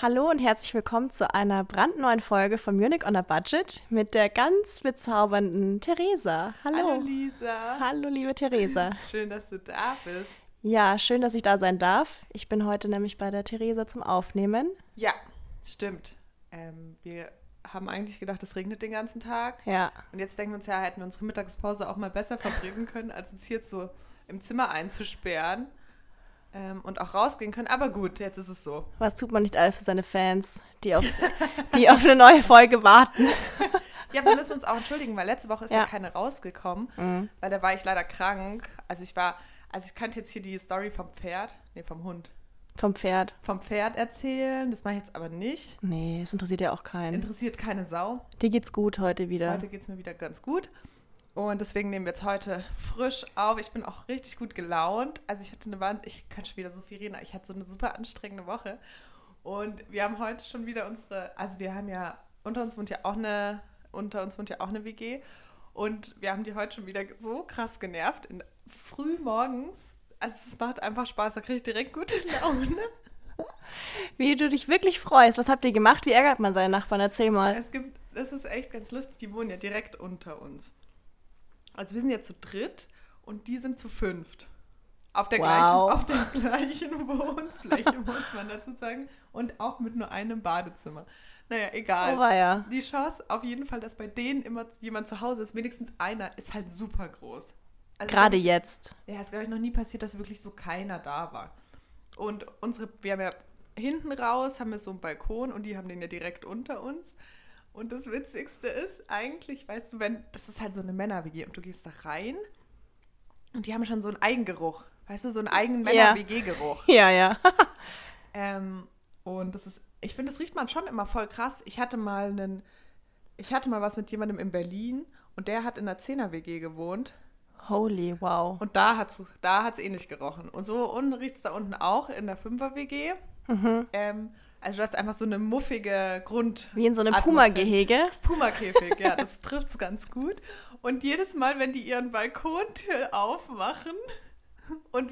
Hallo und herzlich willkommen zu einer brandneuen Folge von Munich on a Budget mit der ganz bezaubernden Theresa. Hallo. Hallo Lisa. Hallo, liebe Theresa. Schön, dass du da bist. Ja, schön, dass ich da sein darf. Ich bin heute nämlich bei der Theresa zum Aufnehmen. Ja, stimmt. Ähm, wir haben eigentlich gedacht, es regnet den ganzen Tag. Ja. Und jetzt denken wir uns ja, hätten wir unsere Mittagspause auch mal besser verbringen können, als uns hier jetzt so im Zimmer einzusperren ähm, und auch rausgehen können. Aber gut, jetzt ist es so. Was tut man nicht all für seine Fans, die auf, die auf eine neue Folge warten? Ja, wir müssen uns auch entschuldigen, weil letzte Woche ist ja, Ja. keine rausgekommen, Mhm. weil da war ich leider krank. Also ich war, also ich könnte jetzt hier die Story vom Pferd, nee, vom Hund, Vom Pferd. vom Pferd erzählen. Das mache ich jetzt aber nicht. Nee, das interessiert ja auch keinen. Interessiert keine Sau. Dir geht's gut heute wieder. Heute geht es mir wieder ganz gut. Und deswegen nehmen wir jetzt heute frisch auf. Ich bin auch richtig gut gelaunt. Also ich hatte eine Wand, ich kann schon wieder so viel reden, aber ich hatte so eine super anstrengende Woche. Und wir haben heute schon wieder unsere, also wir haben ja, unter uns wohnt ja auch eine, unter uns wohnt ja auch eine WG. Und wir haben die heute schon wieder so krass genervt. In, früh morgens. Also es macht einfach Spaß, da kriege ich direkt gute Laune. Wie du dich wirklich freust. Was habt ihr gemacht? Wie ärgert man seinen Nachbarn? Erzähl mal. Es gibt, das ist echt ganz lustig, die wohnen ja direkt unter uns. Also wir sind jetzt zu dritt und die sind zu fünft. Auf der, Wow. gleichen, auf der gleichen Wohnfläche, muss man dazu sagen. Und auch mit nur einem Badezimmer. Naja, egal. Oh, ja. Die Chance auf jeden Fall, dass bei denen immer jemand zu Hause ist, wenigstens einer, ist halt super groß. Also Gerade ich- jetzt. ja, es ist, glaube ich, noch nie passiert, dass wirklich so keiner da war. Und unsere, wir haben ja hinten raus, haben wir so einen Balkon und die haben den ja direkt unter uns. Und das Witzigste ist eigentlich, weißt du, wenn, das ist halt so eine Männer-WG und du gehst da rein und die haben schon so einen Eigengeruch. Weißt du, so einen eigenen. Männer-WG-Geruch. Ja, ja. Ähm, und das ist, ich finde, das riecht man schon immer voll krass. Ich hatte mal einen, ich hatte mal was mit jemandem in Berlin und der hat in einer Zehner-WG gewohnt. Holy, wow. Und da hat es da hat's ähnlich gerochen. Und so unten riecht es da unten auch in der 5er-WG. Ähm, also du hast einfach so eine muffige Grund. Wie in so einem. Puma-Gehege. Puma-Käfig, ja, das trifft es ganz gut. Und jedes Mal, wenn die ihren Balkontür aufmachen und,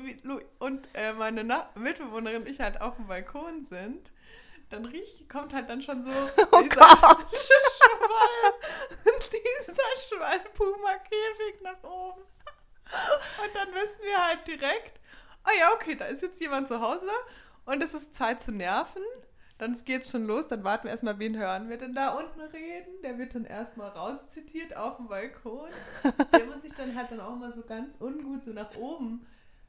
und äh, meine Na Mitbewohnerin und ich halt auf dem Balkon sind, dann riecht, kommt halt dann schon so Oh dieser Gott. Schwall, dieser Schwall Puma-Käfig nach oben. Und dann wissen wir halt direkt, ah ja, okay, da ist jetzt jemand zu Hause und es ist Zeit zu nerven. Dann geht's schon los, dann warten wir erstmal, wen hören wir denn da unten reden? Der wird dann erstmal rauszitiert auf dem Balkon. Der muss sich dann halt dann auch mal so ganz ungut so nach oben,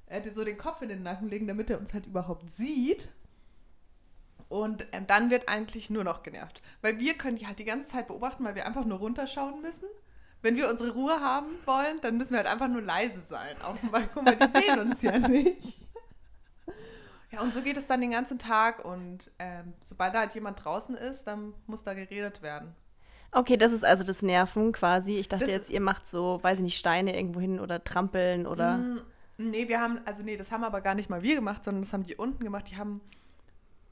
äh, so den Kopf in den Nacken legen, damit er uns halt überhaupt sieht. Und ähm, dann wird eigentlich nur noch genervt. Weil wir können die halt die ganze Zeit beobachten, weil wir einfach nur runterschauen müssen. Wenn wir unsere Ruhe haben wollen, dann müssen wir halt einfach nur leise sein auf dem Balkon, weil die sehen uns ja nicht. Ja, und so geht es dann den ganzen Tag. Und ähm, sobald da halt jemand draußen ist, dann muss da geredet werden. Okay, das ist also das Nerven quasi. Ich dachte Das- jetzt, ihr macht so, weiß ich nicht, Steine irgendwo hin oder trampeln oder. Mm, Nee, wir haben, also nee, das haben aber gar nicht mal wir gemacht, sondern das haben die unten gemacht. Die haben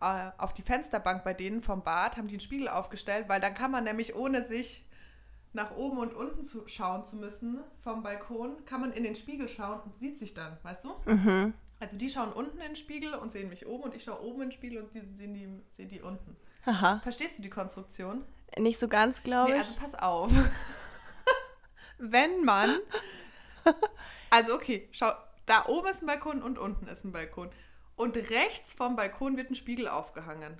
äh, auf die Fensterbank bei denen vom Bad, haben die einen Spiegel aufgestellt, weil dann kann man nämlich, ohne sich nach oben und unten zu schauen zu müssen vom Balkon, kann man in den Spiegel schauen und sieht sich dann, weißt du? Mhm. Also die schauen unten in den Spiegel und sehen mich oben und ich schaue oben in den Spiegel und die sehen die, sehen die unten. Aha. Verstehst du die Konstruktion? Nicht so ganz, glaube Nee, ich. also pass auf. Wenn man. Also, okay, schau, da oben ist ein Balkon und unten ist ein Balkon. Und rechts vom Balkon wird ein Spiegel aufgehangen.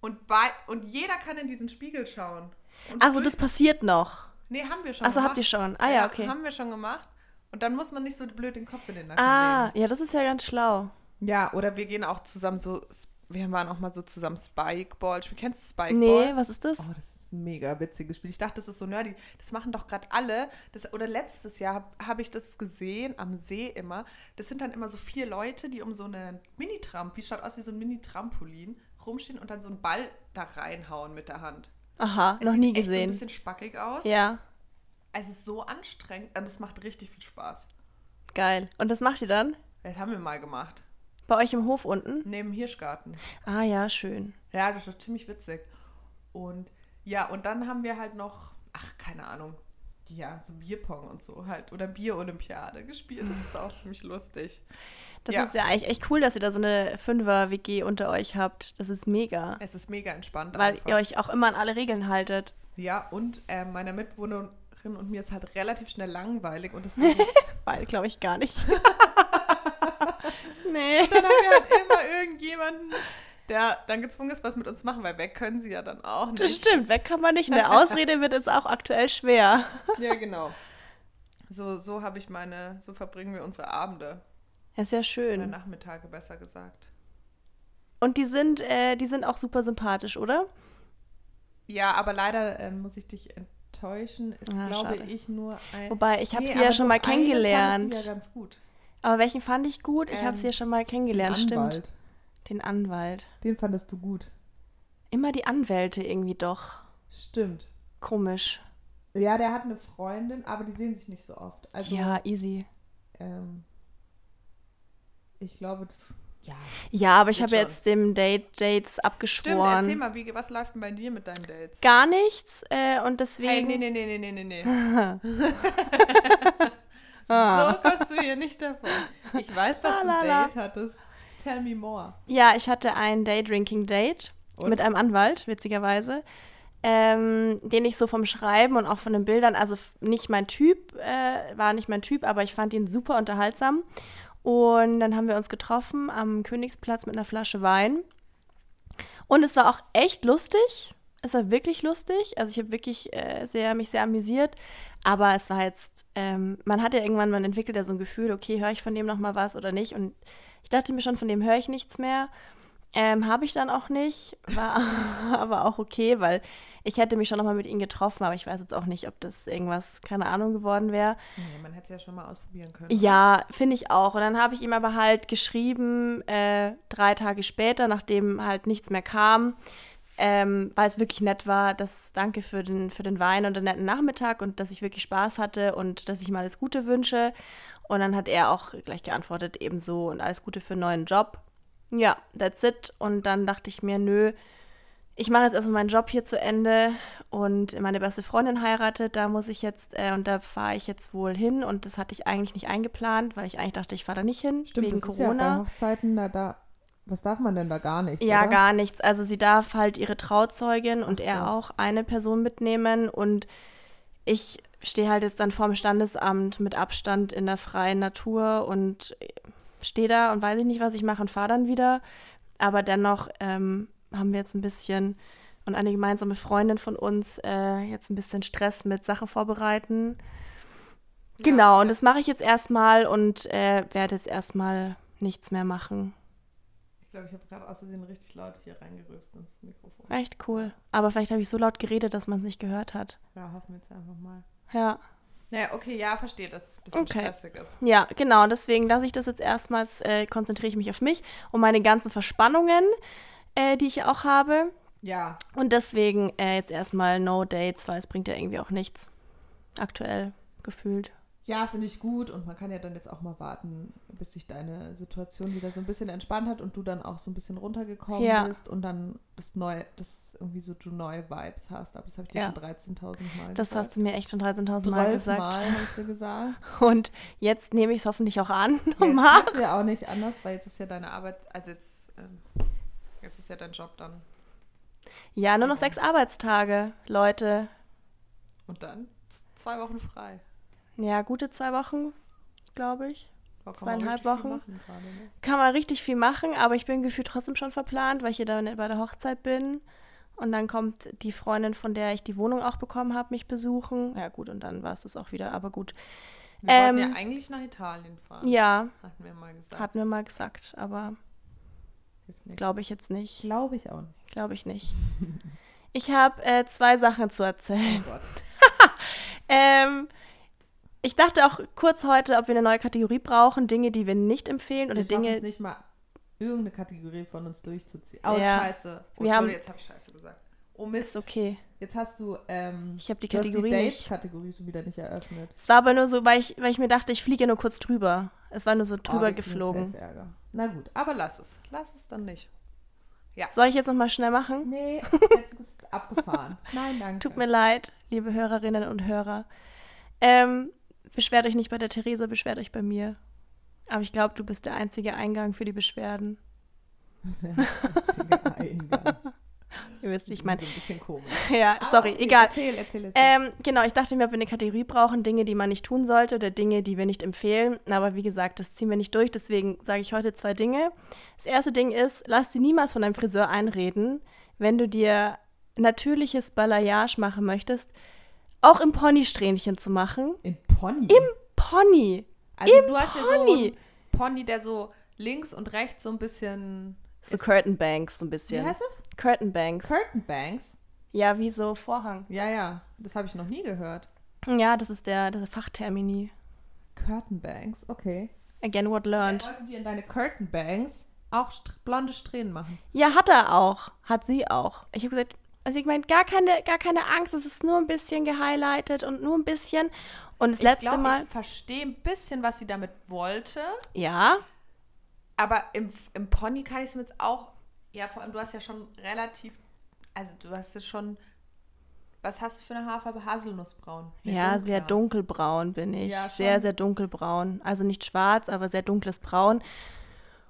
Und, bei, und jeder kann in diesen Spiegel schauen. Und also das passiert noch. Nee, haben wir schon Achso, habt ihr schon. Ah ja, okay. Haben wir schon gemacht. Und dann muss man nicht so blöd den Kopf in den Nacken Ah, legen. ja, das ist ja ganz schlau. Ja, oder wir gehen auch zusammen so. Wir waren auch mal so zusammen Spikeball. Kennst du Spikeball? Nee, was ist das? Oh, das ist ein mega witziges Spiel. Ich dachte, das ist so nerdy. Das machen doch gerade alle. Das, oder letztes Jahr habe hab ich das gesehen, am See immer. Das sind dann immer so vier Leute, die um so eine Mini-Tramp, wie schaut aus wie so ein Mini-Trampolin, rumstehen und dann so einen Ball da reinhauen mit der Hand. Aha, Es noch sieht nie echt so ein gesehen. bisschen spackig aus. Ja, Es ist so anstrengend und es macht richtig viel Spaß. geil. Und das macht ihr dann? Das haben wir mal gemacht. Bei euch im Hof unten? Neben Hirschgarten. Ah ja, schön. Ja, das war ziemlich witzig. Und ja, und dann haben wir halt noch, ach, keine Ahnung, ja, so Bierpong und so halt. Oder Bier-Olympiade gespielt. Das ist auch ziemlich lustig. Das Ja. ist ja eigentlich echt cool, dass ihr da so eine Fünfer-WG unter euch habt. Das ist mega. Es ist mega entspannt. Weil einfach. ihr euch auch immer an alle Regeln haltet. Ja, und äh, meiner Mitbewohnerin und mir ist halt relativ schnell langweilig und deswegen Weil, glaube ich, gar nicht. nee. dann haben wir halt immer irgendjemanden, der dann gezwungen ist, was mit uns machen, weil weg können sie ja dann auch nicht. Das stimmt, weg kann man nicht. Der Ausrede wird jetzt auch aktuell schwer. Ja, genau. So, so habe ich meine, so verbringen wir unsere Abende. Ja, ist ja Oder schön. Nachmittage, besser gesagt. Und die sind, äh, die sind auch super sympathisch, oder? Ja, aber leider ähm, muss ich dich enttäuschen. Ist, Ah, glaube schade. ich, nur ein. Wobei, ich habe Nee, sie ja schon mal kennengelernt. Ja ganz gut. Aber welchen fand ich gut? Ich habe Ähm, sie ja schon mal kennengelernt, stimmt. Anwalt. Den Anwalt. Den fandest du gut. Immer die Anwälte irgendwie doch. Stimmt. Komisch. Ja, der hat eine Freundin, aber die sehen sich nicht so oft. Also, ja, easy. ähm, ich glaube, das. Ja. Ja, aber ich habe jetzt dem Date Dates Stimmt, abgeschworen. erzähl mal, wie, was läuft denn bei dir mit deinen Dates? Gar nichts äh, und deswegen. Hey, nee, nee, nee, nee, nee, nee, nee. Ah. So kommst du hier nicht davon. Ich weiß, dass du Ah, ein la, la. Date hattest. Tell me more. Ja, ich hatte ein Day-Drinking-Date mit einem Anwalt, witzigerweise, ähm, den ich so vom Schreiben und auch von den Bildern, also nicht mein Typ, äh, war nicht mein Typ, aber ich fand ihn super unterhaltsam. Und dann haben wir uns getroffen am Königsplatz mit einer Flasche Wein. Und es war auch echt lustig. Es war wirklich lustig. Also ich habe wirklich äh, sehr, mich sehr amüsiert. Aber es war jetzt, ähm, man hat ja irgendwann, man entwickelt ja so ein Gefühl, okay, höre ich von dem noch mal was oder nicht. Und ich dachte mir schon, von dem höre ich nichts mehr. Ähm, habe ich dann auch nicht. War aber auch okay, weil ich hätte mich schon noch mal mit ihm getroffen, aber ich weiß jetzt auch nicht, ob das irgendwas, keine Ahnung, geworden wäre. Nee, man hätte es ja schon mal ausprobieren können. Ja, finde ich auch. Und dann habe ich ihm aber halt geschrieben, äh, drei Tage später, nachdem halt nichts mehr kam, ähm, weil es wirklich nett war, dass danke für den, für den Wein und den netten Nachmittag und dass ich wirklich Spaß hatte und dass ich ihm alles Gute wünsche. Und dann hat er auch gleich geantwortet, ebenso und alles Gute für einen neuen Job. Ja, that's it. Und dann dachte ich mir, nö, ich mache jetzt erstmal meinen Job hier zu Ende und meine beste Freundin heiratet, da muss ich jetzt, äh, und da fahre ich jetzt wohl hin und das hatte ich eigentlich nicht eingeplant, weil ich eigentlich dachte, ich fahre da nicht hin, Stimmt, wegen das ist ja bei Corona. Hochzeiten, da, da, was darf man denn da gar nicht? Ja, oder? gar nichts. Also sie darf halt ihre Trauzeugin und Ach er Gott. auch eine Person mitnehmen und ich stehe halt jetzt dann vorm Standesamt mit Abstand in der freien Natur und stehe da und weiß ich nicht, was ich mache und fahre dann wieder. Aber dennoch ähm, haben wir jetzt ein bisschen und eine gemeinsame Freundin von uns äh, jetzt ein bisschen Stress mit Sachen vorbereiten. Genau, und das mache ich jetzt erstmal und äh, werde jetzt erstmal nichts mehr machen. Ich glaube, ich habe gerade aus Versehen richtig laut hier reingerülpst ins Mikrofon. Echt cool. Aber vielleicht habe ich so laut geredet, dass man es nicht gehört hat. Ja, hoffen wir jetzt einfach mal. Ja. Naja, okay, ja, verstehe, dass es ein bisschen Okay. stressig ist. Ja, genau. Deswegen lasse ich das jetzt erstmals, äh, konzentriere ich mich auf mich und meine ganzen Verspannungen, äh, die ich auch habe. Ja, Und deswegen äh, jetzt erstmal No Dates, weil es bringt ja irgendwie auch nichts. Aktuell gefühlt. ja, finde ich gut und man kann ja dann jetzt auch mal warten, bis sich deine Situation wieder so ein bisschen entspannt hat und du dann auch so ein bisschen runtergekommen Ja. bist und dann das neue, das irgendwie so du neue Vibes hast. Aber das habe ich dir Ja. schon 13.000 Mal Das gesagt. hast du mir echt schon 13.000 Mal 12 gesagt. Mal hast du gesagt. Und jetzt nehme ich es hoffentlich auch an Jetzt mach. ist ja auch nicht anders, weil jetzt ist ja deine Arbeit, also jetzt, ähm, jetzt ist ja dein Job dann. Ja, nur noch sechs Arbeitstage, Leute. Und dann zwei Wochen frei. Ja, gute zwei Wochen, glaube ich. Kann Zweieinhalb Wochen. machen gerade, ne? Kann man richtig viel machen, aber ich bin gefühlt trotzdem schon verplant, weil ich hier dann bei der Hochzeit bin. Und dann kommt die Freundin, von der ich die Wohnung auch bekommen habe, mich besuchen. Ja, gut, und dann war es das auch wieder, aber gut. Wir wollten Ähm, ja eigentlich nach Italien fahren. Ja, Hatten wir mal gesagt. hatten wir mal gesagt, aber. Glaube ich jetzt nicht. Glaube ich auch nicht. Glaube ich nicht. Ich habe äh, zwei Sachen zu Oh erzählen. Gott. Ähm, ich dachte auch kurz heute, ob wir eine neue Kategorie brauchen, Dinge, die wir nicht empfehlen oder wir schaffen Dinge. es nicht mal, irgendeine Kategorie von uns durchzuziehen. Oh, Ja. scheiße. Oh, Wir haben- jetzt habe ich scheiße. Oh Mist. Ist okay. Jetzt hast du, ähm, Ich habe die Kategorie die nicht. Dates-Kategorie schon wieder nicht eröffnet. Es war aber nur so, weil ich, weil ich mir dachte, ich fliege nur kurz drüber. Es war nur so Oh, drüber kriegen geflogen. Na gut, aber lass es. Lass es dann nicht. Soll ich jetzt nochmal schnell machen? Nee, jetzt ist es abgefahren. Nein, danke. Tut mir leid, liebe Hörerinnen und Hörer. Ähm, beschwert euch nicht bei der Theresa, beschwert euch bei mir. Aber ich glaube, du bist der einzige Eingang für die Beschwerden. Der einzige Eingang. Ihr wisst, wie ich meine. So ein bisschen komisch. Ja, Aber sorry, okay, egal. Erzähl, erzähl, erzähl. Ähm, genau, ich dachte mir, ob wir eine Kategorie brauchen, Dinge, die man nicht tun sollte oder Dinge, die wir nicht empfehlen. Aber wie gesagt, das ziehen wir nicht durch, deswegen sage ich heute zwei Dinge. Das erste Ding ist, lass dir niemals von deinem Friseur einreden, wenn du dir natürliches Balayage machen möchtest, auch im Pony-Strähnchen zu machen. In Pony? Im Pony. also im du hast ja so Pony. einen Pony, der so links und rechts so ein bisschen... So Curtain Banks, so ein Wie bisschen. heißt es? Curtain Banks. Curtain Banks? ja, wie so Vorhang. Ja, ja. Das habe ich noch nie gehört. Ja, das ist der, der Fachtermini. Curtain Banks, okay. Again, what Er learned. wollte dir in deine Curtain Banks auch st blonde Strähnen machen. Ja, hat er auch. Hat sie auch. Ich habe gesagt, also ich meine, gar keine, gar keine Angst, es ist nur ein bisschen gehighlightet und nur ein bisschen. Und das letzte ich glaub, Mal. Ich verstehe ein bisschen, was sie damit wollte. Ja, Aber im, im Pony kann ich es mir jetzt auch. Ja, vor allem, du hast ja schon relativ. Also, du hast es schon. Was hast du für eine Haarfarbe? Haselnussbraun. Nee, ja, sehr dunkler. dunkelbraun bin ich. Ja, sehr, sehr dunkelbraun. Also nicht schwarz, aber sehr dunkles Braun.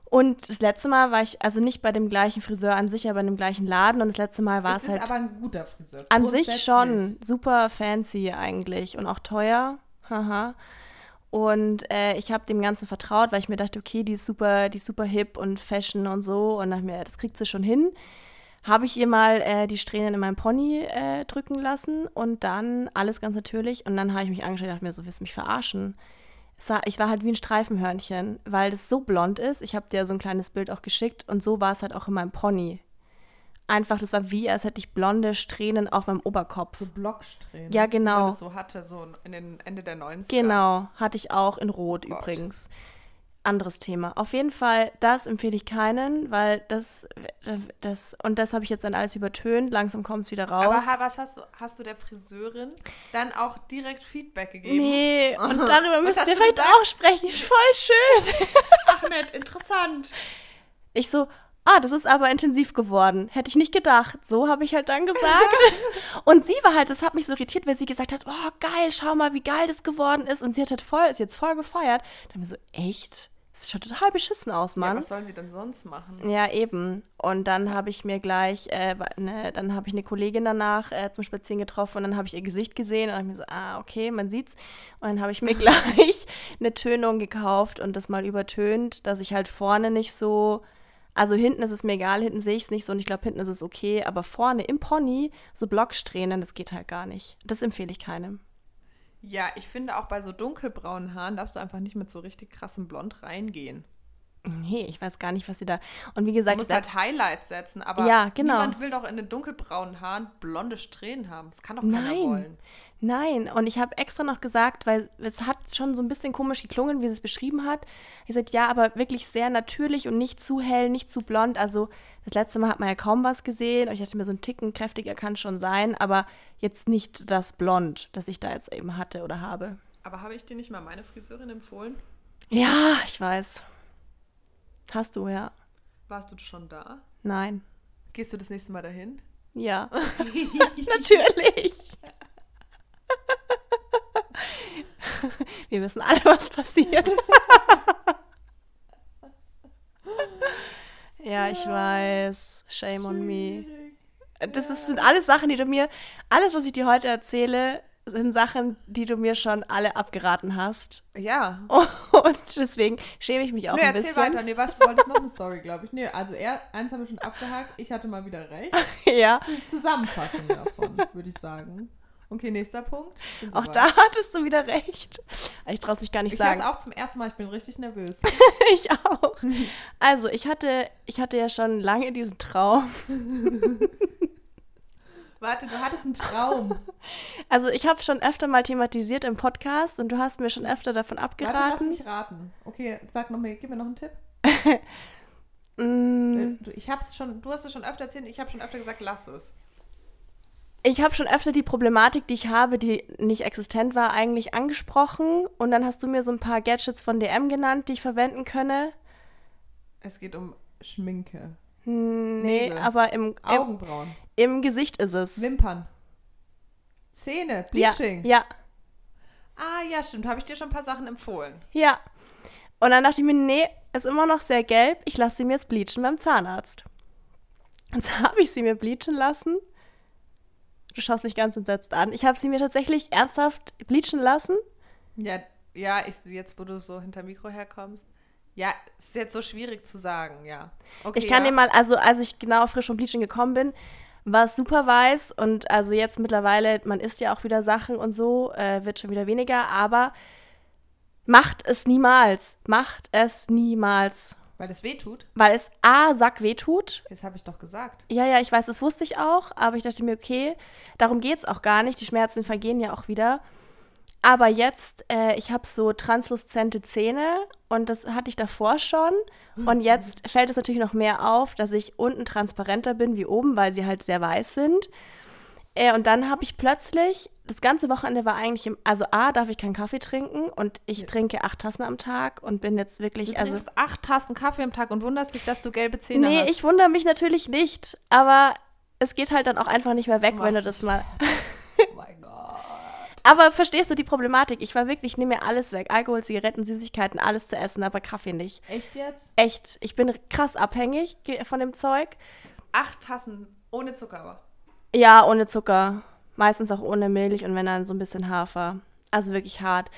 Und das letzte Mal war ich, also nicht bei dem gleichen Friseur an sich, aber in dem gleichen Laden. Und das letzte Mal war Es es ist halt aber ein guter Friseur. An sich schon. Super fancy eigentlich und auch teuer. Haha. Und äh, ich habe dem Ganzen vertraut, weil ich mir dachte, okay, die ist super, die ist super hip und Fashion und so. Und dachte mir, das kriegt sie schon hin. Habe ich ihr mal äh, die Strähnen in meinem Pony äh, drücken lassen und dann alles ganz natürlich. Und dann habe ich mich angeschaut und dachte mir, so willst du mich verarschen. Sah, ich war halt wie ein Streifenhörnchen, weil das so blond ist. Ich habe dir so ein kleines Bild auch geschickt und so war es halt auch in meinem Pony. Einfach, das war wie, als hätte ich blonde Strähnen auf meinem Oberkopf. So Blocksträhnen. Ja, genau. das so hatte, so in den Ende der 90er. Genau, hatte ich auch in Rot Gott. übrigens. Anderes Thema. Auf jeden Fall, das empfehle ich keinen, weil das, das und das habe ich jetzt dann alles übertönt. Langsam kommt es wieder Aber raus. ha- was hast du, hast du der Friseurin dann auch direkt Feedback gegeben? nee, und darüber müsst ihr vielleicht auch sprechen. Voll schön. Ach nett, interessant. Ich so, ah, das ist aber intensiv geworden. Hätte ich nicht gedacht. So habe ich halt dann gesagt. und sie war halt, das hat mich so irritiert, weil sie gesagt hat, oh geil, schau mal, wie geil das geworden ist. Und sie hat halt voll, ist jetzt voll gefeiert. Dann mir so, echt? Das schaut total beschissen aus, Ja, Mann. was sollen sie denn sonst machen? Ja, eben. Und dann habe ich mir gleich, äh, ne, dann habe ich eine Kollegin danach äh, zum Spazieren getroffen und dann habe ich ihr Gesicht gesehen und habe mir so, ah, okay, man sieht's. Und dann habe ich mir gleich eine Tönung gekauft und das mal übertönt, dass ich halt vorne nicht so, also hinten ist es mir egal, hinten sehe ich es nicht so und ich glaube, hinten ist es okay, aber vorne im Pony so Blocksträhnen, das geht halt gar nicht. Das empfehle ich keinem. Ja, ich finde auch bei so dunkelbraunen Haaren darfst du einfach nicht mit so richtig krassem Blond reingehen. Nee, ich weiß gar nicht, was sie da. Und wie Du gesagt, musst da- halt Highlights setzen, aber Ja, genau. niemand will doch in den dunkelbraunen Haaren blonde Strähnen haben. Das kann doch keiner Nein. wollen. Nein, und ich habe extra noch gesagt, weil es hat schon so ein bisschen komisch geklungen, wie sie es beschrieben hat. Ich gesagt, ja, aber wirklich sehr natürlich und nicht zu hell, nicht zu blond. Also das letzte Mal hat man ja kaum was gesehen. Und ich dachte mir, so ein Ticken kräftiger kann schon sein, aber jetzt nicht das Blond, das ich da jetzt eben hatte oder habe. Aber habe ich dir nicht mal meine Friseurin empfohlen? Ja, ich weiß. Hast du, ja. Warst du schon da? Nein. Gehst du das nächste Mal dahin? Ja. Natürlich. Wir wissen alle, was passiert. ja, ich weiß. Shame on me. Das ist, sind alles Sachen, die du mir, alles, was ich dir heute erzähle, sind Sachen, die du mir schon alle abgeraten hast. Ja. Und deswegen schäme ich mich auch nee, ein erzähl bisschen. weiter. Nee, was, du wolltest noch eine Story, glaube ich. Nee, also er, eins haben wir schon abgehakt. Ich hatte mal wieder recht. Ja, Zusammenfassung davon, würde ich sagen. Okay, nächster Punkt. Auch da hattest du wieder recht. Ich traue es mich gar nicht Ich sagen. es auch zum ersten Mal. Ich bin richtig nervös. Ich auch. Also, ich hatte, ich hatte ja schon lange diesen Traum. Warte, du hattest einen Traum. Also, ich habe schon öfter mal thematisiert im Podcast und du hast mir schon öfter davon Warte, lass abgeraten. mich raten. Okay, sag noch mal, gib mir noch einen Tipp. Mm, Du, ich hab's schon, du hast es schon öfter erzählt, ich habe schon öfter gesagt, lass es. Ich habe schon öfter die Problematik, die ich habe, die nicht existent war, eigentlich angesprochen. Und dann hast du mir so ein paar Gadgets von DM genannt, die ich verwenden könne. Es geht um Schminke. Hm, Nee, Nägel. aber im, im, Augenbrauen. im Gesicht ist es. Wimpern. Zähne. Ja, Bleaching. ja, Ah, ja, stimmt. Habe ich dir schon ein paar Sachen empfohlen. ja. Und dann dachte ich mir, nee, ist immer noch sehr gelb, ich lasse sie mir jetzt bleachen beim Zahnarzt. Und so habe ich sie mir bleachen lassen. Du schaust mich ganz entsetzt an. Ich habe sie mir tatsächlich ernsthaft bleachen lassen. Ja, ja, ich, jetzt, wo du so hinter Mikro herkommst. Ja, ist jetzt so schwierig zu sagen, ja. Okay, ich kann ja. dir mal, also als ich genau frisch vom Bleaching gekommen bin, war es super weiß und also jetzt mittlerweile, man isst ja auch wieder Sachen und so, äh, wird schon wieder weniger, aber macht es niemals. Macht es niemals. Weil es weh tut. Weil es A, Sack weh tut. Das habe ich doch gesagt. Ja, ja, ich weiß, das wusste ich auch, aber ich dachte mir, okay, darum geht es auch gar nicht. Die Schmerzen vergehen ja auch wieder. Aber jetzt, äh, ich habe so transluzente Zähne und das hatte ich davor schon. Und jetzt fällt es natürlich noch mehr auf, dass ich unten transparenter bin wie oben, weil sie halt sehr weiß sind. Äh, und dann habe ich plötzlich, das ganze Wochenende war eigentlich, im, also A, darf ich keinen Kaffee trinken und ich Ja. trinke acht Tassen am Tag und bin jetzt wirklich, Du also. trinkst acht Tassen Kaffee am Tag und wunderst dich, dass du gelbe Zähne Nee, hast. ich wundere mich natürlich nicht, aber es geht halt dann auch einfach nicht mehr weg, Du wenn du das mal. Oh mein Gott. Aber verstehst du die Problematik? Ich war wirklich, nehme mir alles weg. Alkohol, Zigaretten, Süßigkeiten, alles zu essen, aber Kaffee nicht. Echt jetzt? Echt, ich bin krass abhängig von dem Zeug. Acht Tassen ohne Zucker aber. Ja, ohne Zucker. Meistens auch ohne Milch und wenn dann so ein bisschen Hafer. Also wirklich hart.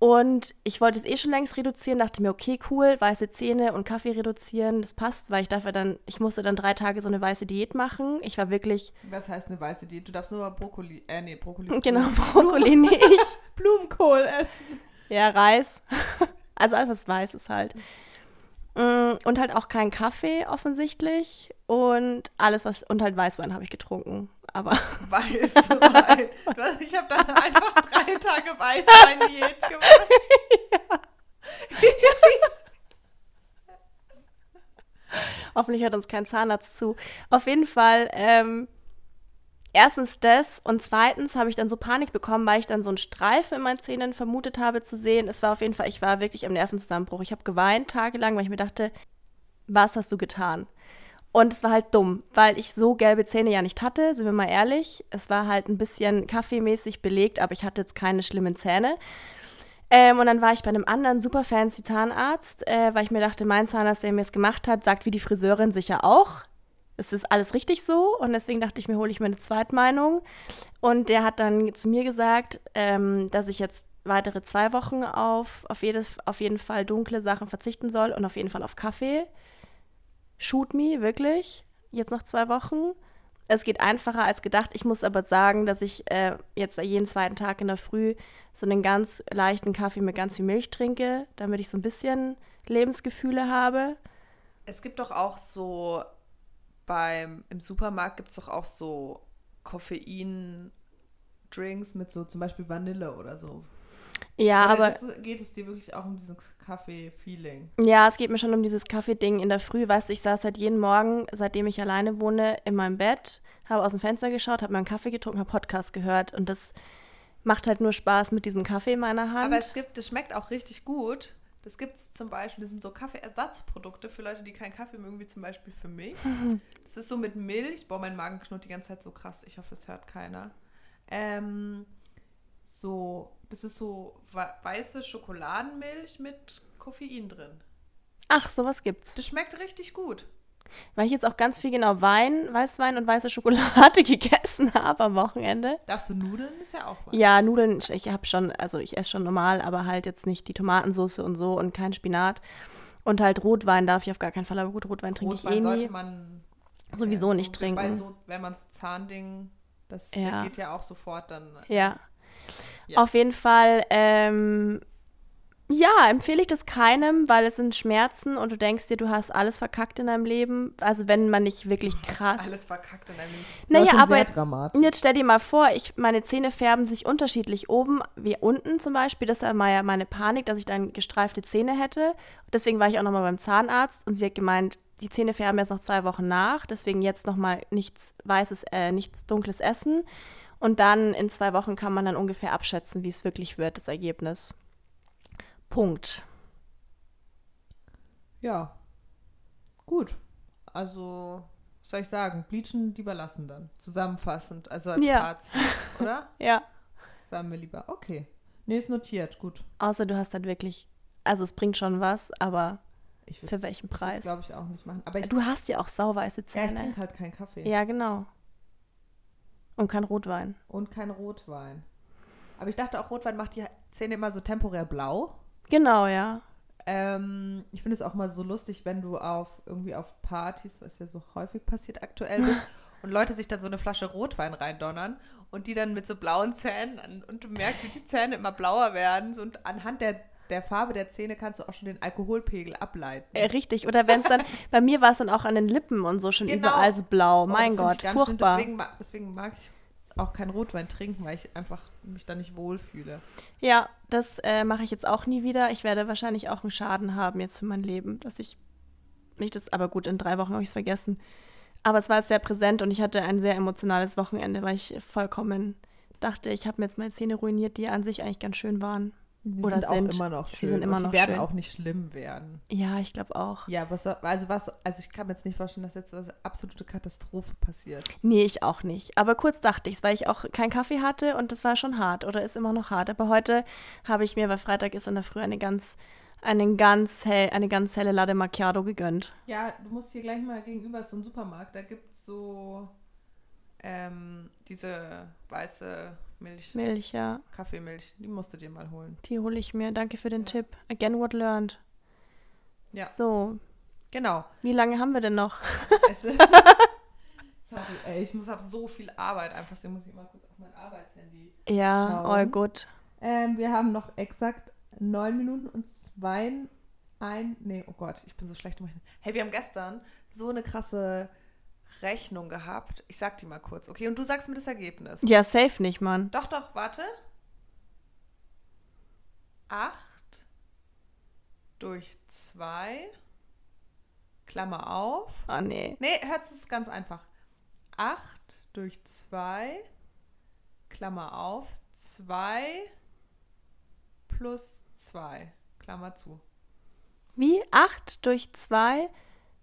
Und ich wollte es eh schon längst reduzieren, dachte mir, okay, cool, weiße Zähne und Kaffee reduzieren, das passt, weil ich dafür dann, ich musste dann drei Tage so eine weiße Diät machen. Ich war wirklich, Was heißt eine weiße Diät? Du darfst nur mal Brokkoli, äh, nee, Brokkoli. genau, Brokkoli nicht. Blumenkohl essen. Ja, Reis. Also alles Weißes halt. Mm, Und halt auch kein Kaffee offensichtlich. Und alles, was. Und halt Weißwein habe ich getrunken. Aber Weißwein. Ich habe dann einfach drei Tage Weißwein-Diät gemacht. hoffentlich hört uns kein Zahnarzt zu. Auf jeden Fall, ähm, erstens das und zweitens habe ich dann so Panik bekommen, weil ich dann so einen Streifen in meinen Zähnen vermutet habe zu sehen. Es war auf jeden Fall, ich war wirklich am Nervenzusammenbruch. Ich habe geweint tagelang, weil ich mir dachte, was hast du getan? Und es war halt dumm, weil ich so gelbe Zähne ja nicht hatte, sind wir mal ehrlich. Es war halt ein bisschen kaffeemäßig belegt, aber ich hatte jetzt keine schlimmen Zähne. Ähm, und dann war ich bei einem anderen super fancy Zahnarzt, äh, weil ich mir dachte, mein Zahnarzt, der mir es gemacht hat, sagt wie die Friseurin sicher auch. Es ist alles richtig so. Und deswegen dachte ich mir, hole ich mir eine Zweitmeinung. Und der hat dann zu mir gesagt, ähm, dass ich jetzt weitere zwei Wochen auf, auf, jedes, auf jeden Fall dunkle Sachen verzichten soll und auf jeden Fall auf Kaffee. Shoot me, wirklich. Jetzt noch zwei Wochen. Es geht einfacher als gedacht. Ich muss aber sagen, dass ich äh, jetzt jeden zweiten Tag in der Früh so einen ganz leichten Kaffee mit ganz viel Milch trinke, damit ich so ein bisschen Lebensgefühle habe. Es gibt doch auch so beim im Supermarkt gibt es doch auch so Koffein-Drinks mit so zum Beispiel Vanille oder so. Ja, Oder aber das, geht es dir wirklich auch um dieses Kaffee-Feeling? ja, es geht mir schon um dieses Kaffee-Ding in der Früh. Weißt du, ich saß halt jeden Morgen, seitdem ich alleine wohne, in meinem Bett, habe aus dem Fenster geschaut, habe meinen Kaffee getrunken, habe Podcast gehört und das macht halt nur Spaß mit diesem Kaffee in meiner Hand. Aber es gibt, das schmeckt auch richtig gut. Das gibt es zum Beispiel, das sind so Kaffeeersatzprodukte für Leute, die keinen Kaffee mögen, wie zum Beispiel für mich. Das ist so mit Milch. Boah, mein Magen knurrt die ganze Zeit so krass. Ich hoffe, es hört keiner. Ähm, so, das ist so weiße Schokoladenmilch mit Koffein drin. Ach, sowas gibt's. Das schmeckt richtig gut. Weil ich jetzt auch ganz viel genau Wein, Weißwein und weiße Schokolade gegessen habe am Wochenende. Darfst du Nudeln? Ist ja auch was. Ja, Nudeln, ich habe schon, also ich esse schon normal, aber halt jetzt nicht die Tomatensauce und so und kein Spinat. Und halt Rotwein darf ich auf gar keinen Fall, aber gut, Rotwein trinke ich eh nie. sollte man Sowieso nicht so, Bei trinken. so, wenn man so Zahnding, das Ja. geht ja auch sofort dann. Ja. Ja. Auf jeden Fall, ähm, ja, empfehle ich das keinem, weil es sind Schmerzen und du denkst dir, du hast alles verkackt in deinem Leben. Also wenn man nicht wirklich krass. Alles verkackt in deinem Leben. naja, schon aber sehr jetzt, dramatisch. jetzt stell dir mal vor, ich, meine Zähne färben sich unterschiedlich oben wie unten zum Beispiel. Das war ja meine Panik, dass ich dann gestreifte Zähne hätte. Deswegen war ich auch nochmal beim Zahnarzt und sie hat gemeint, die Zähne färben jetzt noch zwei Wochen nach, deswegen jetzt nochmal nichts Weißes, äh, nichts Dunkles essen. Und dann in zwei Wochen kann man dann ungefähr abschätzen, wie es wirklich wird, das Ergebnis. Punkt. Ja. Gut. Also, was soll ich sagen? Bleachen lieber lassen dann. Zusammenfassend. Also als Ja. Fazit, oder? Ja. Sagen wir lieber. Okay. Nee, ist notiert. Gut. Außer du hast halt wirklich Also es bringt schon was, aber für welchen Preis? glaube ich auch nicht machen. Aber ich, Du hast ja auch sauweiße ja, ich Zähne. trinke halt keinen Kaffee. Ja, genau. Und kein Rotwein. Und kein Rotwein. Aber ich dachte auch, Rotwein macht die Zähne immer so temporär blau. Genau, ja. Ähm, ich finde es auch mal so lustig, wenn du auf irgendwie auf Partys, was ja so häufig passiert aktuell bist, und Leute sich dann so eine Flasche Rotwein reindonnern und die dann mit so blauen Zähnen und du merkst, wie die Zähne immer blauer werden. So, und anhand der, der Farbe der Zähne kannst du auch schon den Alkoholpegel ableiten. Äh, richtig. Oder wenn es dann, bei mir war es dann auch an den Lippen und so schon Genau. überall so blau. Oh, mein Gott, furchtbar. Deswegen, deswegen mag ich auch keinen Rotwein trinken, weil ich einfach mich da nicht wohlfühle. Ja, das äh, mache ich jetzt auch nie wieder. Ich werde wahrscheinlich auch einen Schaden haben jetzt für mein Leben, dass ich nicht das, aber gut, in drei Wochen habe ich es vergessen. Aber es war sehr präsent und ich hatte ein sehr emotionales Wochenende, weil ich vollkommen dachte, ich habe mir jetzt meine Zähne ruiniert, die an sich eigentlich ganz schön waren. Die Oder sind, sind. auch immer noch Sie schön. sind immer und die werden schön. auch nicht schlimm werden. Ja, ich glaube auch. Ja, was, also was, also ich kann mir jetzt nicht vorstellen, dass jetzt eine absolute Katastrophe passiert. Nee, ich auch nicht. Aber kurz dachte ich es, weil ich auch keinen Kaffee hatte und das war schon hart oder ist immer noch hart. Aber heute habe ich mir, weil Freitag ist in der Früh, eine ganz, einen ganz hell, eine ganz helle Latte Macchiato gegönnt. Ja, du musst hier gleich mal gegenüber so ein Supermarkt, da gibt es so ähm, diese weiße Milch, Milch, ja. Kaffeemilch, die musst du dir mal holen. Die hole ich mir. Danke für den Ja. Tipp. Again what learned. Ja. So, Genau. wie lange haben wir denn noch? Sorry, ey, ich muss, habe so viel Arbeit einfach, deswegen muss ich mal kurz auf mein Arbeitshandy. Ja, Schauen. all good. Ähm, wir haben noch exakt neun Minuten und zwei, ein, nee, oh Gott, ich bin so schlecht im Rechnen. Hey, wir haben gestern so eine krasse Rechnung gehabt. Ich sag die mal kurz, okay? Und du sagst mir das Ergebnis. Ja, safe nicht, Mann. Doch, doch, warte. 8 durch 2, Klammer auf. Ah, nee. Nee, hört es ganz einfach. 8 durch 2, Klammer auf, 2 plus 2, Klammer zu. Wie? 8 durch 2,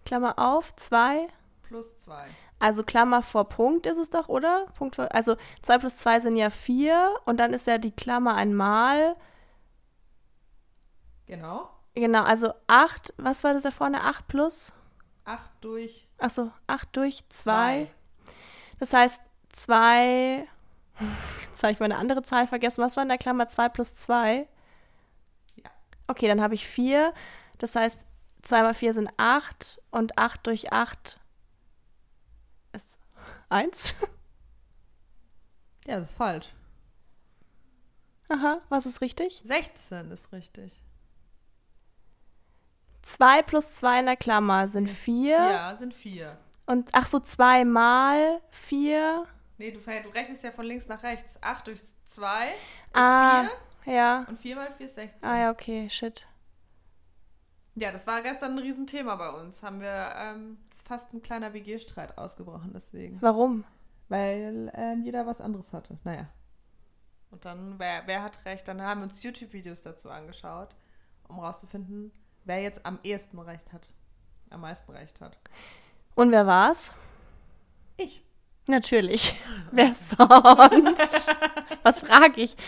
Klammer auf, 2. Plus 2. Also Klammer vor Punkt ist es doch, oder? Punkt vor, also 2 plus 2 sind ja 4 und dann ist ja die Klammer einmal. Genau. Genau, also 8, was war das da vorne? 8 plus? 8 durch Achso, 8 durch 2. 2. Das heißt 2. Jetzt habe ich meine andere Zahl vergessen. Was war in der Klammer 2 plus 2? Ja. Okay, dann habe ich 4. Das heißt, 2 mal 4 sind 8 und 8 durch 8 ist 1. Ja, das ist falsch. Aha, was ist richtig? 16 ist richtig. 2 plus 2 in der Klammer sind 4. Ja, sind 4. Und ach so, 2 mal 4. Nee, du, du rechnest ja von links nach rechts. 8 durch 2 ist Ah, 4 ja. und 4 mal 4 ist 16. Ah ja, okay, shit. Ja, das war gestern ein Riesenthema bei uns. Haben wir ähm, ist fast ein kleiner WG-Streit ausgebrochen deswegen. Warum? Weil ähm, jeder was anderes hatte. Naja. Und dann, wer, wer hat recht? Dann haben wir uns YouTube-Videos dazu angeschaut, um rauszufinden, wer jetzt am ehesten recht hat. Am meisten recht hat. Und wer war's? Ich. Natürlich. Wer sonst? Was frage ich?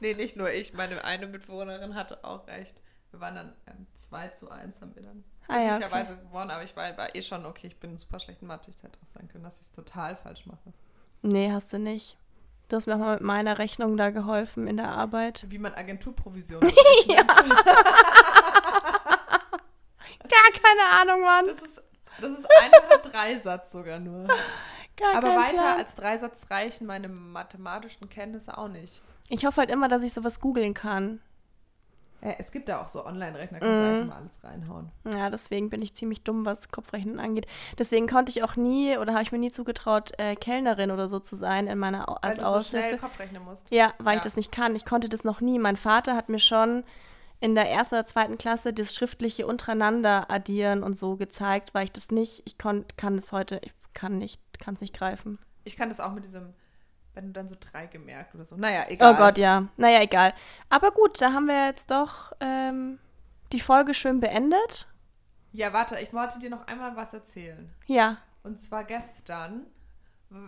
Nee, nicht nur ich. Meine eine Mitbewohnerin hatte auch recht. Wir waren dann ähm, 2 zu 1 haben wir dann Ah ja, glücklicherweise okay. gewonnen, aber ich war, war eh schon, okay, ich bin super schlecht in Mathe. Ich hätte auch sein können, dass ich es total falsch mache. Nee, hast du nicht. Du hast mir auch mal mit meiner Rechnung da geholfen in der Arbeit. Wie man Agenturprovision Ja. Gar keine Ahnung, Mann. Das ist, das ist einfacher Dreisatz sogar nur. Gar Aber weiter Plan. als Dreisatz reichen meine mathematischen Kenntnisse auch nicht. Ich hoffe halt immer, dass ich sowas googeln kann. Äh, es gibt ja auch so Online-Rechner, kannst du Mhm. eigentlich mal alles reinhauen. Ja, deswegen bin ich ziemlich dumm, was Kopfrechnen angeht. Deswegen konnte ich auch nie oder habe ich mir nie zugetraut, äh, Kellnerin oder so zu sein in meiner Au Weil du so schnell Aushilfe. Kopf rechnen musst. Ja, weil ich Ja. das nicht kann. Ich konnte das noch nie. Mein Vater hat mir schon in der ersten oder zweiten Klasse das schriftliche untereinander addieren und so gezeigt, weil ich das nicht, ich kann es heute, ich kann nicht, kann es nicht greifen. Ich kann das auch mit diesem, wenn du dann so drei gemerkt oder so. Naja, egal. Oh Gott, ja. Naja, egal. Aber gut, da haben wir jetzt doch ähm, die Folge schön beendet. Ja, warte, ich wollte dir noch einmal was erzählen. Ja. Und zwar gestern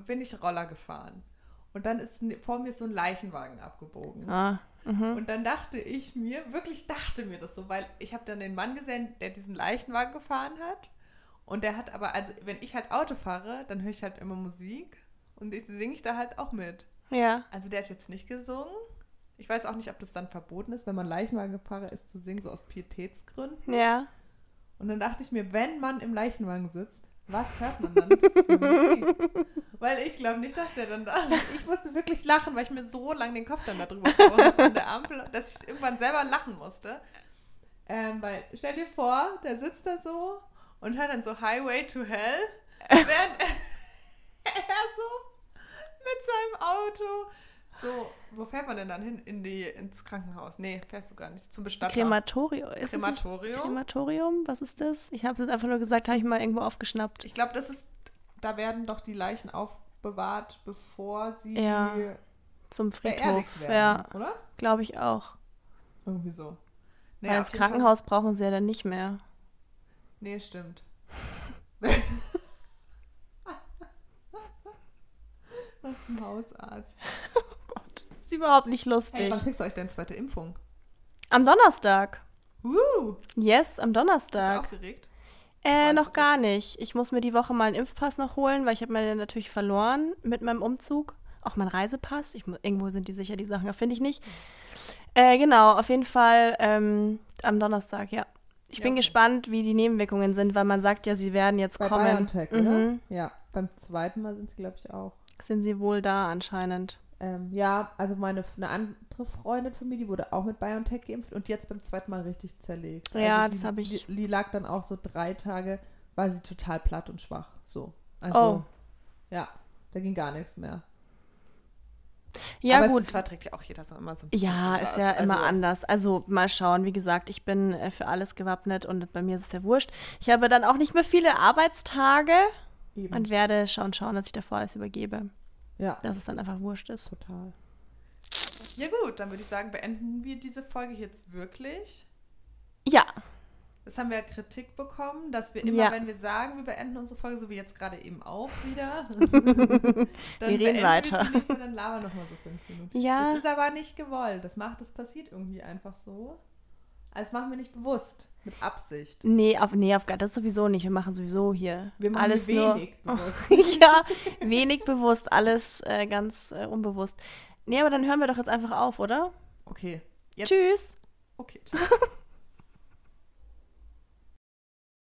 bin ich Roller gefahren. und dann ist vor mir so ein Leichenwagen abgebogen. Ah, mhm. Und dann dachte ich mir, wirklich dachte mir das so, weil ich habe dann den Mann gesehen, der diesen Leichenwagen gefahren hat. Und der hat aber, also wenn ich halt Auto fahre, dann höre ich halt immer Musik und ich singe ich da halt auch mit. Ja. Also der hat jetzt nicht gesungen. Ich weiß auch nicht, ob das dann verboten ist, wenn man Leichenwagenfahrer ist, zu singen, so aus Pietätsgründen. Ja. Und dann dachte ich mir, wenn man im Leichenwagen sitzt, was hört man dann? weil ich glaube nicht, dass der dann da. Ich musste wirklich lachen, weil ich mir so lange den Kopf dann darüber habe an der Ampel, dass ich irgendwann selber lachen musste. Ähm, weil, stell dir vor, der sitzt da so und hört dann so Highway to Hell, während mit seinem Auto. So, wo fährt man denn dann hin? In die, ins Krankenhaus? Nee, fährst du gar nicht. Zum Bestatter. Krematorium. Ist Krematorium. Krematorium? Was ist das? Ich habe es einfach nur gesagt, habe ich mal irgendwo aufgeschnappt. Ich glaube, das ist, da werden doch die Leichen aufbewahrt, bevor sie Ja, Zum Friedhof. werden, Ja, oder? glaube ich auch. Irgendwie so. Weil Naja, das jeden Fall- Krankenhaus brauchen sie ja dann nicht mehr. Nee, stimmt. Noch zum Hausarzt. Gott. Ist überhaupt nicht Hey, lustig. wann kriegst du euch deine zweite Impfung? am Donnerstag. Uh, Yes, am bist du Donnerstag. aufgeregt? Äh, noch gar nicht. Ich muss mir die Woche mal einen Impfpass noch holen, weil ich habe meine natürlich verloren mit meinem Umzug. Auch mein Reisepass. Ich, irgendwo sind die sicher, die Sachen. Finde ich nicht. Äh, genau, auf jeden Fall ähm, am Donnerstag, ja. Ich Ja, bin okay. gespannt, wie die Nebenwirkungen sind, weil man sagt ja, sie werden jetzt Bei kommen. BioNTech, Mhm. oder? Ja, beim zweiten Mal sind sie, glaube ich, auch. Sind sie wohl da anscheinend. Ähm, ja, also meine eine andere Freundin von mir, die wurde auch mit BioNTech geimpft und jetzt beim zweiten Mal richtig zerlegt. Ja, also die, das hab ich- Die, die lag dann auch so drei Tage, war sie total platt und schwach. So. Also, Oh. ja, da ging gar nichts mehr. Ja, Aber gut. Es verträgt ja auch jeder so immer so ein bisschen. Ja, anders. ist ja immer Also, anders. Also mal schauen. Wie gesagt, ich bin äh, für alles gewappnet und bei mir ist es ja wurscht. Ich habe dann auch nicht mehr viele Arbeitstage Eben. und werde schauen, schauen, dass ich davor alles übergebe. ja, Dass es dann einfach wurscht ist. total. Ja gut, dann würde ich sagen, beenden wir diese Folge jetzt wirklich. Ja, Das haben wir ja Kritik bekommen, dass wir immer, Ja. wenn wir sagen, wir beenden unsere Folge, so wie jetzt gerade eben auch wieder, dann reden beenden weiter. Wir nicht, sondern labern nochmal so fünf Minuten. Ja. Das ist aber nicht gewollt. Das macht, das passiert irgendwie einfach so. Also das machen wir nicht bewusst, mit Absicht. nee, auf, nee, auf das sowieso nicht. Wir machen sowieso hier Wir machen alles wenig nur. bewusst. ja, wenig bewusst, alles äh, ganz äh, unbewusst. Nee, aber dann hören wir doch jetzt einfach auf, oder? Okay. Jetzt. Tschüss. Okay. Tschüss.